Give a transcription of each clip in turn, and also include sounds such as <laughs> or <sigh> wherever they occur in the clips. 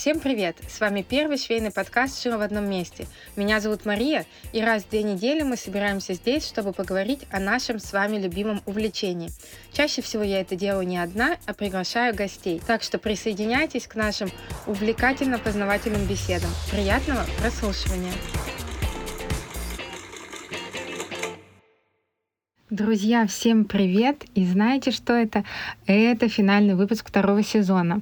Всем привет! С вами первый швейный подкаст «Шила в одном месте». Меня зовут Мария, и раз в две недели мы собираемся здесь, чтобы поговорить о нашем с вами любимом увлечении. Чаще всего я это делаю не одна, а приглашаю гостей. Так что присоединяйтесь к нашим увлекательно-познавательным беседам. Приятного прослушивания! Друзья, всем привет! И знаете, что это? Это финальный выпуск второго сезона.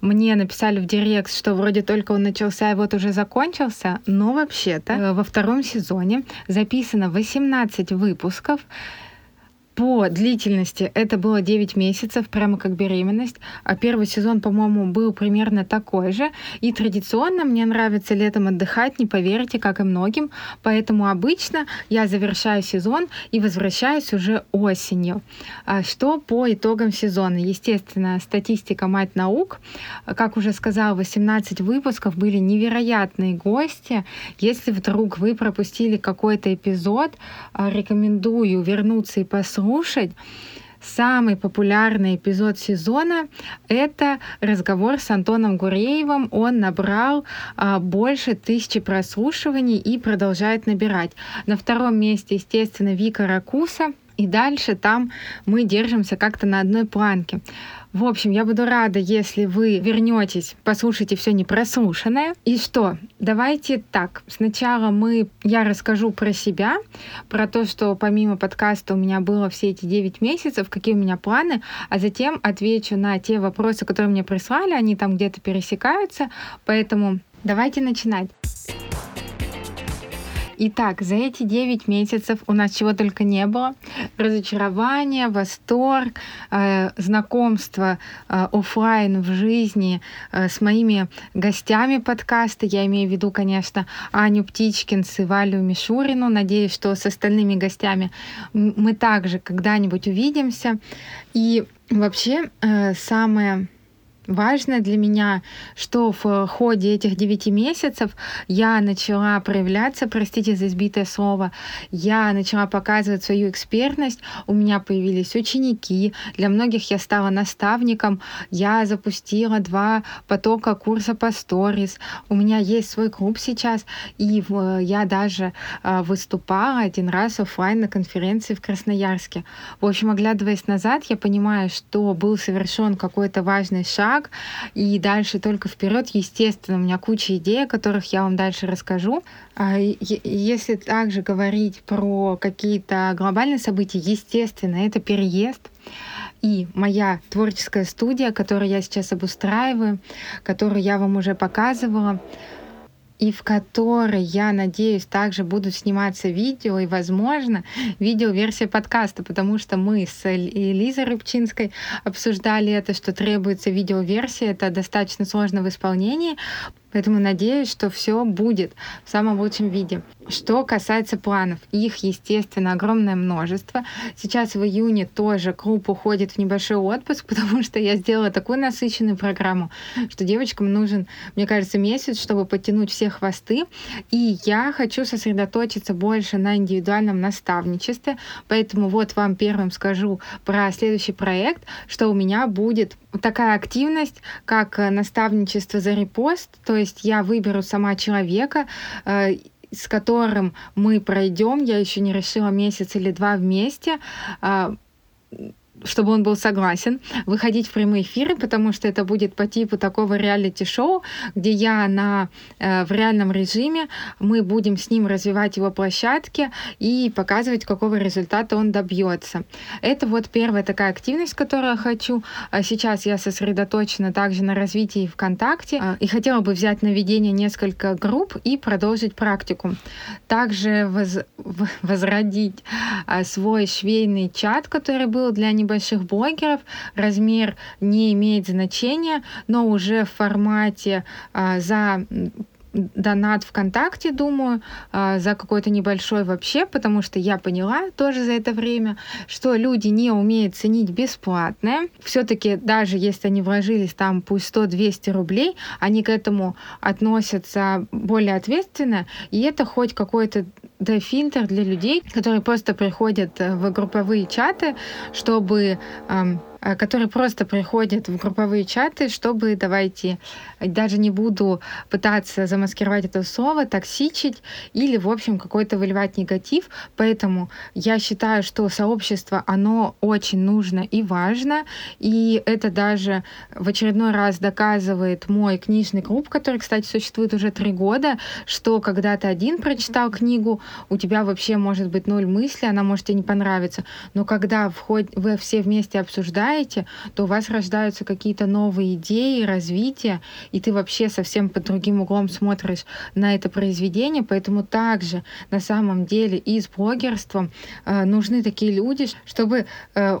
Мне написали в директ, что вроде только он начался и вот уже закончился, но вообще-то э, во втором сезоне записано 18 выпусков, по длительности это было 9 месяцев, прямо как беременность. А первый сезон, по-моему, был примерно такой же. И традиционно мне нравится летом отдыхать, не поверите, как и многим. Поэтому обычно я завершаю сезон и возвращаюсь уже осенью. А что по итогам сезона? Естественно, статистика мать наук. Как уже сказала, 18 выпусков были невероятные гости. Если вдруг вы пропустили какой-то эпизод, а, рекомендую вернуться и послушать послушать. Самый популярный эпизод сезона — это разговор с Антоном Гуреевым. Он набрал а, больше тысячи прослушиваний и продолжает набирать. На втором месте, естественно, Вика Ракуса. И дальше там мы держимся как-то на одной планке. В общем, я буду рада, если вы вернетесь, послушайте все непрослушанное. И что? Давайте так. Сначала мы, я расскажу про себя, про то, что помимо подкаста у меня было все эти 9 месяцев, какие у меня планы, а затем отвечу на те вопросы, которые мне прислали, они там где-то пересекаются, поэтому давайте начинать. Итак, за эти 9 месяцев у нас чего только не было. Разочарование, восторг, э, знакомство э, офлайн в жизни э, с моими гостями подкаста. Я имею в виду, конечно, Аню Птичкинс и Валю Мишурину. Надеюсь, что с остальными гостями мы также когда-нибудь увидимся. И вообще э, самое Важно для меня, что в ходе этих девяти месяцев я начала проявляться, простите за избитое слово, я начала показывать свою экспертность, у меня появились ученики, для многих я стала наставником, я запустила два потока курса по сторис, у меня есть свой клуб сейчас, и я даже а, выступала один раз офлайн на конференции в Красноярске. В общем, оглядываясь назад, я понимаю, что был совершен какой-то важный шаг, шаг, и дальше только вперед. Естественно, у меня куча идей, о которых я вам дальше расскажу. А если также говорить про какие-то глобальные события, естественно, это переезд и моя творческая студия, которую я сейчас обустраиваю, которую я вам уже показывала и в которой, я надеюсь, также будут сниматься видео и, возможно, видеоверсия подкаста, потому что мы с Элизой Рыбчинской обсуждали это, что требуется видеоверсия, это достаточно сложно в исполнении, Поэтому надеюсь, что все будет в самом лучшем виде. Что касается планов, их, естественно, огромное множество. Сейчас в июне тоже клуб уходит в небольшой отпуск, <laughs> потому что я сделала такую насыщенную программу, что девочкам нужен, мне кажется, месяц, чтобы подтянуть все хвосты. И я хочу сосредоточиться больше на индивидуальном наставничестве. Поэтому вот вам первым скажу про следующий проект, что у меня будет такая активность, как наставничество за репост, то есть есть я выберу сама человека, э, с которым мы пройдем, я еще не решила месяц или два вместе, а, чтобы он был согласен, выходить в прямые эфиры, потому что это будет по типу такого реалити-шоу, где я на, э, в реальном режиме, мы будем с ним развивать его площадки и показывать, какого результата он добьется. Это вот первая такая активность, которую я хочу. А сейчас я сосредоточена также на развитии ВКонтакте э, и хотела бы взять на ведение несколько групп и продолжить практику. Также воз, возродить э, свой швейный чат, который был для небольших больших блогеров размер не имеет значения, но уже в формате а, за донат ВКонтакте, думаю, а, за какой-то небольшой вообще, потому что я поняла тоже за это время, что люди не умеют ценить бесплатное. Все-таки даже если они вложились там пусть 100-200 рублей, они к этому относятся более ответственно, и это хоть какой-то да, фильтр для людей, которые просто приходят в групповые чаты, чтобы эм, которые просто приходят в групповые чаты, чтобы давайте, даже не буду пытаться замаскировать это слово, токсичить или, в общем, какой-то выливать негатив. Поэтому я считаю, что сообщество, оно очень нужно и важно. И это даже в очередной раз доказывает мой книжный клуб, который, кстати, существует уже три года, что когда ты один прочитал книгу, у тебя вообще может быть ноль мысли, она может тебе не понравиться. Но когда вход... вы все вместе обсуждаете, то у вас рождаются какие-то новые идеи, развитие, и ты вообще совсем под другим углом смотришь на это произведение. Поэтому также на самом деле и с блогерством э, нужны такие люди, чтобы э,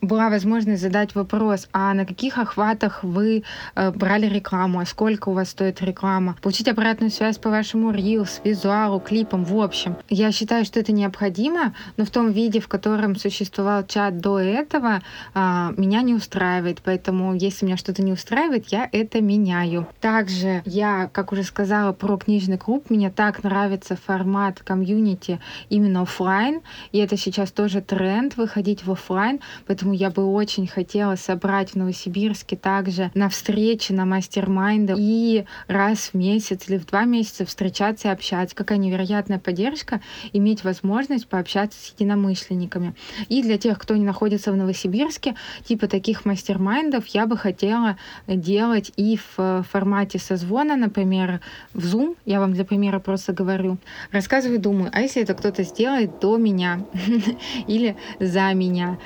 была возможность задать вопрос, а на каких охватах вы э, брали рекламу, а сколько у вас стоит реклама, получить обратную связь по вашему Reels, визуалу, клипам, в общем. Я считаю, что это необходимо, но в том виде, в котором существовал чат до этого, э, меня не устраивает, поэтому если меня что-то не устраивает, я это меняю. Также я, как уже сказала про книжный клуб, мне так нравится формат комьюнити именно офлайн, и это сейчас тоже тренд выходить в офлайн, поэтому я бы очень хотела собрать в Новосибирске также на встречи, на мастер-майнды и раз в месяц или в два месяца встречаться и общаться. Какая невероятная поддержка иметь возможность пообщаться с единомышленниками. И для тех, кто не находится в Новосибирске, типа таких мастер-майндов я бы хотела делать и в формате созвона, например, в Zoom. Я вам для примера просто говорю. Рассказываю, думаю, а если это кто-то сделает до меня <laughs> или за меня?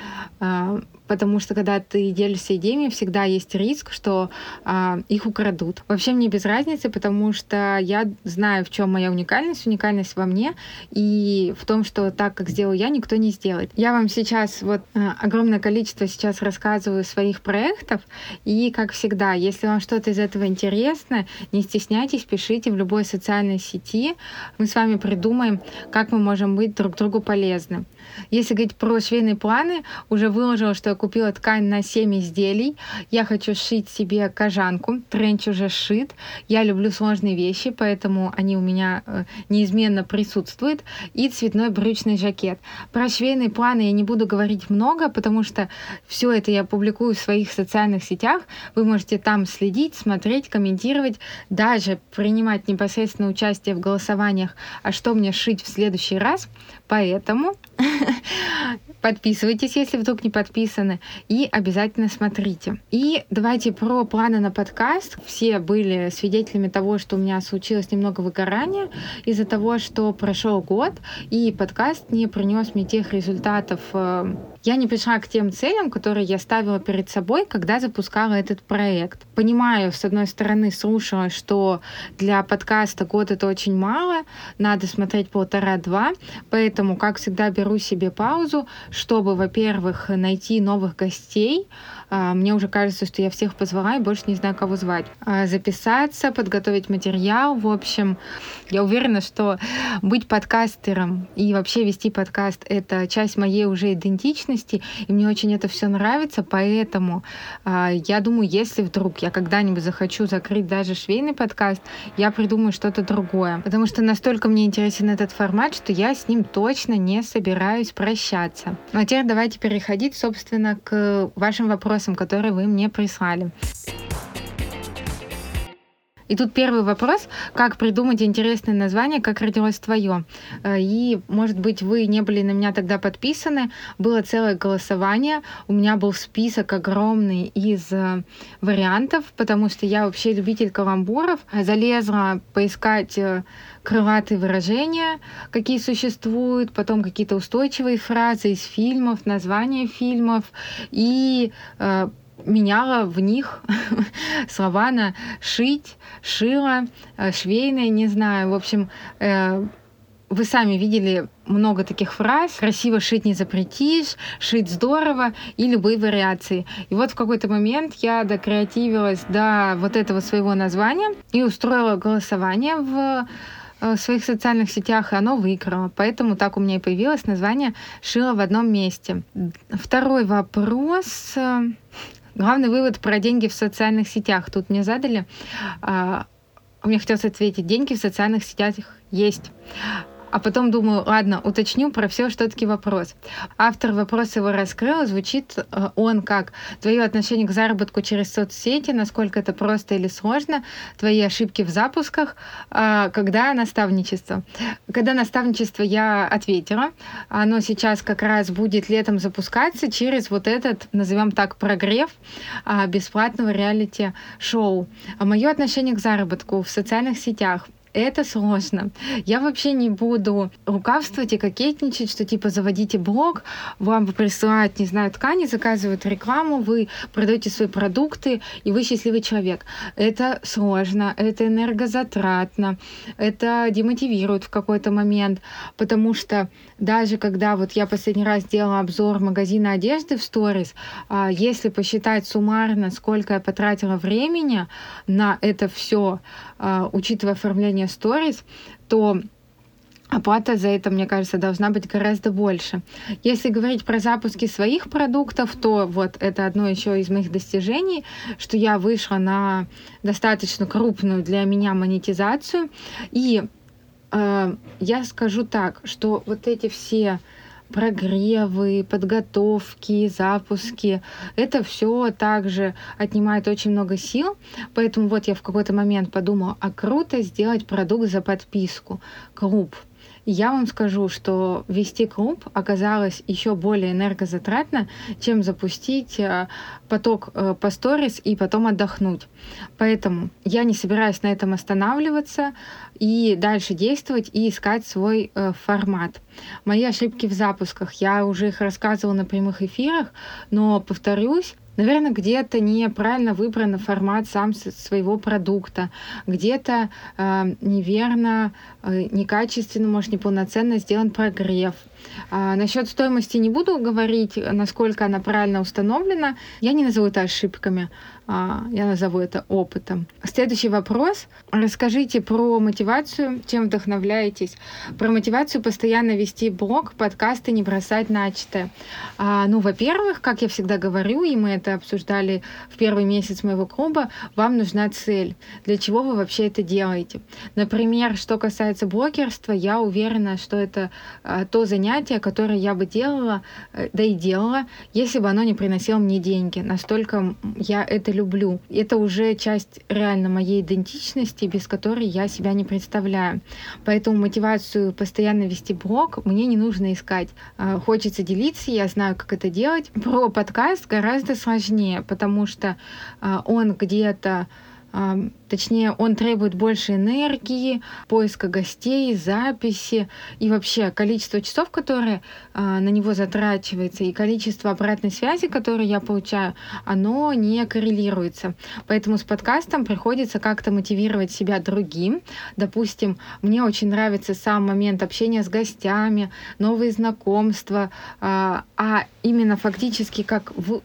Потому что когда ты делишься идеями, всегда есть риск, что а, их украдут. Вообще мне без разницы, потому что я знаю, в чем моя уникальность, уникальность во мне и в том, что так, как сделаю я, никто не сделает. Я вам сейчас вот а, огромное количество сейчас рассказываю своих проектов, и как всегда, если вам что-то из этого интересно, не стесняйтесь, пишите в любой социальной сети, мы с вами придумаем, как мы можем быть друг другу полезны. Если говорить про швейные планы, уже выложила, что я купила ткань на 7 изделий. Я хочу шить себе кожанку. Тренч уже шит. Я люблю сложные вещи, поэтому они у меня э, неизменно присутствуют. И цветной брючный жакет. Про швейные планы я не буду говорить много, потому что все это я публикую в своих социальных сетях. Вы можете там следить, смотреть, комментировать, даже принимать непосредственно участие в голосованиях, а что мне шить в следующий раз. Поэтому <laughs> подписывайтесь, если вдруг не подписаны, и обязательно смотрите. И давайте про планы на подкаст. Все были свидетелями того, что у меня случилось немного выгорания из-за того, что прошел год, и подкаст не принес мне тех результатов, э, я не пришла к тем целям, которые я ставила перед собой, когда запускала этот проект. Понимаю, с одной стороны, слушала, что для подкаста год это очень мало, надо смотреть полтора-два, поэтому, как всегда, беру себе паузу, чтобы, во-первых, найти новых гостей, мне уже кажется, что я всех позвала и больше не знаю, кого звать. А, записаться, подготовить материал. В общем, я уверена, что быть подкастером и вообще вести подкаст — это часть моей уже идентичности, и мне очень это все нравится, поэтому а, я думаю, если вдруг я когда-нибудь захочу закрыть даже швейный подкаст, я придумаю что-то другое, потому что настолько мне интересен этот формат, что я с ним точно не собираюсь прощаться. Ну а теперь давайте переходить, собственно, к вашим вопросам вопросам, которые вы мне прислали. И тут первый вопрос, как придумать интересное название, как родилось твое. Э, и, может быть, вы не были на меня тогда подписаны. Было целое голосование. У меня был список огромный из э, вариантов, потому что я вообще любитель каламбуров. Залезла поискать э, крылатые выражения, какие существуют, потом какие-то устойчивые фразы из фильмов, названия фильмов, и э, меняла в них <laughs> слова на шить, шила, э, швейная, не знаю. В общем, э, вы сами видели много таких фраз. Красиво шить не запретишь, шить здорово и любые вариации. И вот в какой-то момент я докреативилась до вот этого своего названия и устроила голосование в Э, в своих социальных сетях, и оно выиграло. Поэтому так у меня и появилось название «Шила в одном месте». Второй вопрос. Главный вывод про деньги в социальных сетях. Тут мне задали. А, мне хотелось ответить, деньги в социальных сетях есть. А потом думаю, ладно, уточню про все, что таки вопрос. Автор вопроса его раскрыл, звучит э, он как твое отношение к заработку через соцсети, насколько это просто или сложно, твои ошибки в запусках, а, когда наставничество. Когда наставничество я ответила, оно сейчас как раз будет летом запускаться через вот этот, назовем так, прогрев а, бесплатного реалити-шоу. А мое отношение к заработку в социальных сетях — это сложно. Я вообще не буду рукавствовать и кокетничать, что типа заводите блог, вам присылают, не знаю, ткани, заказывают рекламу, вы продаете свои продукты, и вы счастливый человек. Это сложно, это энергозатратно, это демотивирует в какой-то момент, потому что даже когда вот я последний раз делала обзор магазина одежды в сторис, а, если посчитать суммарно, сколько я потратила времени на это все, а, учитывая оформление сторис, то оплата за это, мне кажется, должна быть гораздо больше. Если говорить про запуски своих продуктов, то вот это одно еще из моих достижений, что я вышла на достаточно крупную для меня монетизацию. И э, я скажу так, что вот эти все прогревы, подготовки, запуски. Это все также отнимает очень много сил. Поэтому вот я в какой-то момент подумала, а круто сделать продукт за подписку, клуб. Я вам скажу, что вести клуб оказалось еще более энергозатратно, чем запустить э, поток э, по сторис и потом отдохнуть. Поэтому я не собираюсь на этом останавливаться и дальше действовать и искать свой э, формат. Мои ошибки в запусках, я уже их рассказывала на прямых эфирах, но повторюсь, Наверное, где-то неправильно выбран формат сам своего продукта, где-то э, неверно, э, некачественно, может, неполноценно сделан прогрев. А, насчет стоимости не буду говорить, насколько она правильно установлена. Я не назову это ошибками, а, я назову это опытом. Следующий вопрос. Расскажите про мотивацию, чем вдохновляетесь. Про мотивацию постоянно вести блог, подкасты, не бросать начатое. А, ну, во-первых, как я всегда говорю, и мы это обсуждали в первый месяц моего клуба, вам нужна цель. Для чего вы вообще это делаете? Например, что касается блогерства, я уверена, что это то занятие, которое я бы делала, э, да и делала, если бы оно не приносило мне деньги. Настолько я это люблю. Это уже часть реально моей идентичности, без которой я себя не представляю. Поэтому мотивацию постоянно вести блог мне не нужно искать. А, хочется делиться, я знаю, как это делать. Про подкаст гораздо сложнее, потому что а, он где-то точнее, он требует больше энергии, поиска гостей, записи и вообще количество часов, которые а, на него затрачивается, и количество обратной связи, которую я получаю, оно не коррелируется. Поэтому с подкастом приходится как-то мотивировать себя другим. Допустим, мне очень нравится сам момент общения с гостями, новые знакомства, а, а именно фактически как в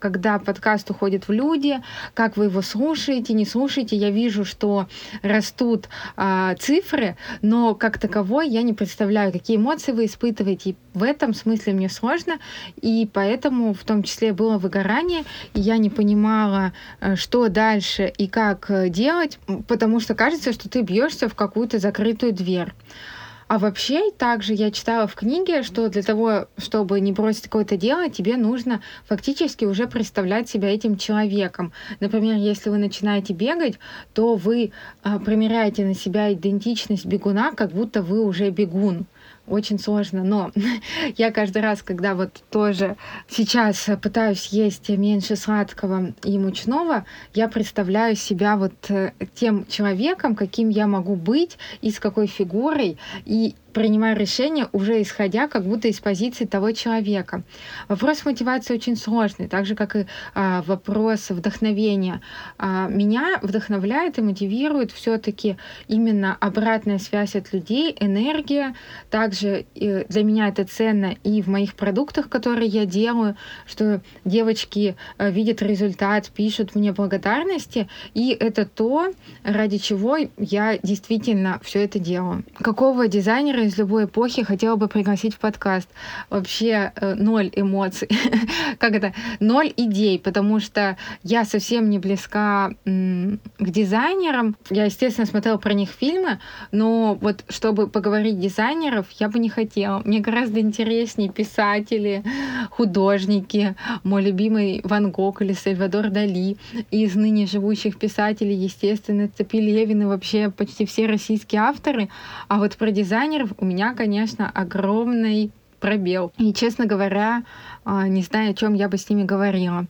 когда подкаст уходит в люди, как вы его слушаете, не слушаете. Я вижу, что растут а, цифры, но как таковой я не представляю, какие эмоции вы испытываете. И в этом смысле мне сложно, и поэтому в том числе было выгорание, и я не понимала, э, что дальше и как э, делать, потому что кажется, что ты бьешься в какую-то закрытую дверь. А вообще, также я читала в книге, что для того, чтобы не бросить какое-то дело, тебе нужно фактически уже представлять себя этим человеком. Например, если вы начинаете бегать, то вы а, примеряете на себя идентичность бегуна, как будто вы уже бегун очень сложно, но <laughs> я каждый раз, когда вот тоже сейчас пытаюсь есть меньше сладкого и мучного, я представляю себя вот э, тем человеком, каким я могу быть и с какой фигурой, и принимаю решение уже исходя как будто из позиции того человека. Вопрос мотивации очень сложный, так же как и а, вопрос вдохновения. А, меня вдохновляет и мотивирует все-таки именно обратная связь от людей, энергия. Также и для меня это ценно и в моих продуктах, которые я делаю, что девочки а, видят результат, пишут мне благодарности, и это то, ради чего я действительно все это делаю. Какого дизайнера дизайнера из любой эпохи хотела бы пригласить в подкаст. Вообще э, ноль эмоций. <laughs> как это? Ноль идей, потому что я совсем не близка к дизайнерам. Я, естественно, смотрела про них фильмы, но вот чтобы поговорить дизайнеров, я бы не хотела. Мне гораздо интереснее писатели, художники, мой любимый Ван Гог или Сальвадор Дали. Из ныне живущих писателей, естественно, Цепи Левин и вообще почти все российские авторы. А вот про дизайнеров у меня, конечно, огромный пробел. И, честно говоря, а, не знаю, о чем я бы с ними говорила.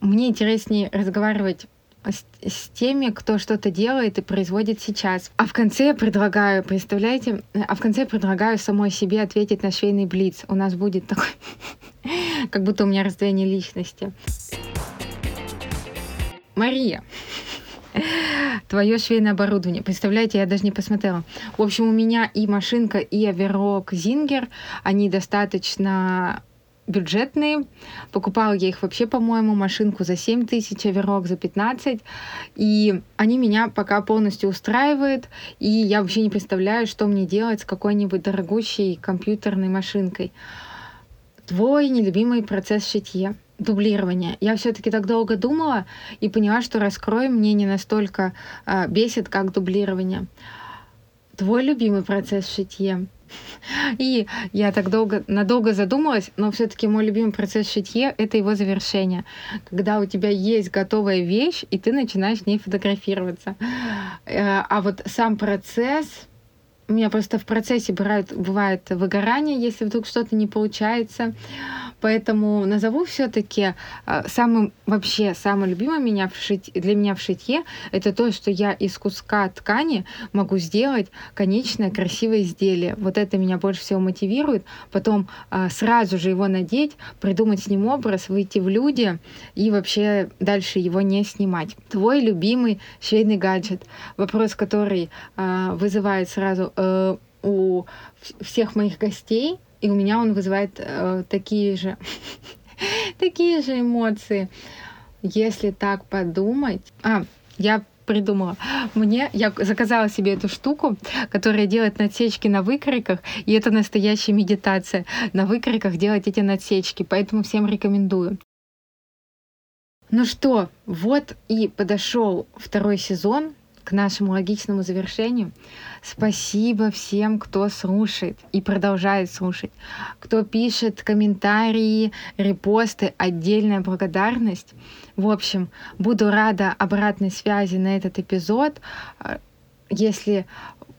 Мне интереснее разговаривать с, теми, кто что-то делает и производит сейчас. А в конце я предлагаю, представляете, а в конце я предлагаю самой себе ответить на швейный блиц. У нас будет такой, <laughs> как будто у меня раздвоение личности. Мария, твое швейное оборудование. Представляете, я даже не посмотрела. В общем, у меня и машинка, и оверок Зингер, они достаточно бюджетные. Покупала я их вообще, по-моему, машинку за 7 тысяч, оверок за 15. И они меня пока полностью устраивают. И я вообще не представляю, что мне делать с какой-нибудь дорогущей компьютерной машинкой. Твой нелюбимый процесс шитья дублирование. Я все-таки так долго думала и поняла, что раскрой мне не настолько э, бесит, как дублирование. Твой любимый процесс в шитье. <laughs> И я так долго, надолго задумалась, но все-таки мой любимый процесс шитье — это его завершение. Когда у тебя есть готовая вещь, и ты начинаешь в ней фотографироваться. Э, а вот сам процесс, у меня просто в процессе бывает, бывает выгорание, если вдруг что-то не получается. Поэтому назову все-таки а, самым вообще самым любимым меня в шить, для меня в шитье это то, что я из куска ткани могу сделать конечное красивое изделие. Вот это меня больше всего мотивирует. Потом а, сразу же его надеть, придумать с ним образ, выйти в люди и вообще дальше его не снимать. Твой любимый швейный гаджет. Вопрос, который а, вызывает сразу э, у всех моих гостей и у меня он вызывает э, такие же <laughs> такие же эмоции. Если так подумать... А, я придумала. Мне, я заказала себе эту штуку, которая делает надсечки на выкройках, и это настоящая медитация. На выкройках делать эти надсечки, поэтому всем рекомендую. Ну что, вот и подошел второй сезон к нашему логичному завершению. Спасибо всем, кто слушает и продолжает слушать, кто пишет комментарии, репосты, отдельная благодарность. В общем, буду рада обратной связи на этот эпизод. Если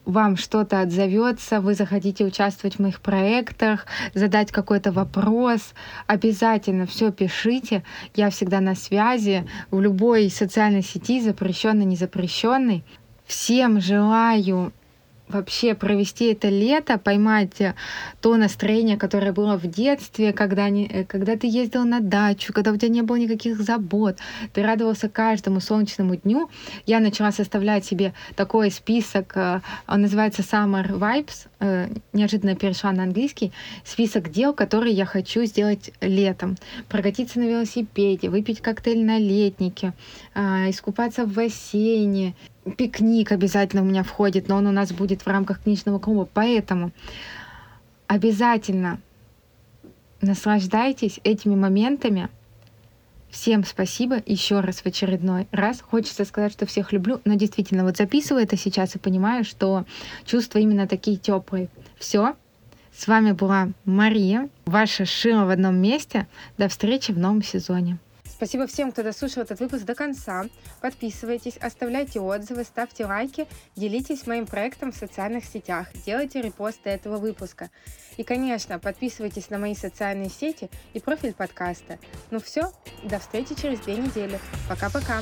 вам что-то отзовется, вы захотите участвовать в моих проектах, задать какой-то вопрос, обязательно все пишите. Я всегда на связи в любой социальной сети, запрещенной, не запрещенной. Всем желаю вообще провести это лето, поймать э, то настроение, которое было в детстве, когда, не, э, когда ты ездил на дачу, когда у тебя не было никаких забот, ты радовался каждому солнечному дню. Я начала составлять себе такой список, э, он называется Summer Vibes, неожиданно перешла на английский, список дел, которые я хочу сделать летом. Прокатиться на велосипеде, выпить коктейль на летнике, искупаться в бассейне, пикник обязательно у меня входит, но он у нас будет в рамках книжного клуба. Поэтому обязательно наслаждайтесь этими моментами. Всем спасибо еще раз в очередной раз. Хочется сказать, что всех люблю, но действительно, вот записываю это сейчас и понимаю, что чувства именно такие теплые. Все. С вами была Мария, ваша шила в одном месте. До встречи в новом сезоне. Спасибо всем, кто дослушал этот выпуск до конца. Подписывайтесь, оставляйте отзывы, ставьте лайки, делитесь моим проектом в социальных сетях, делайте репосты этого выпуска. И, конечно, подписывайтесь на мои социальные сети и профиль подкаста. Ну все, до встречи через две недели. Пока-пока.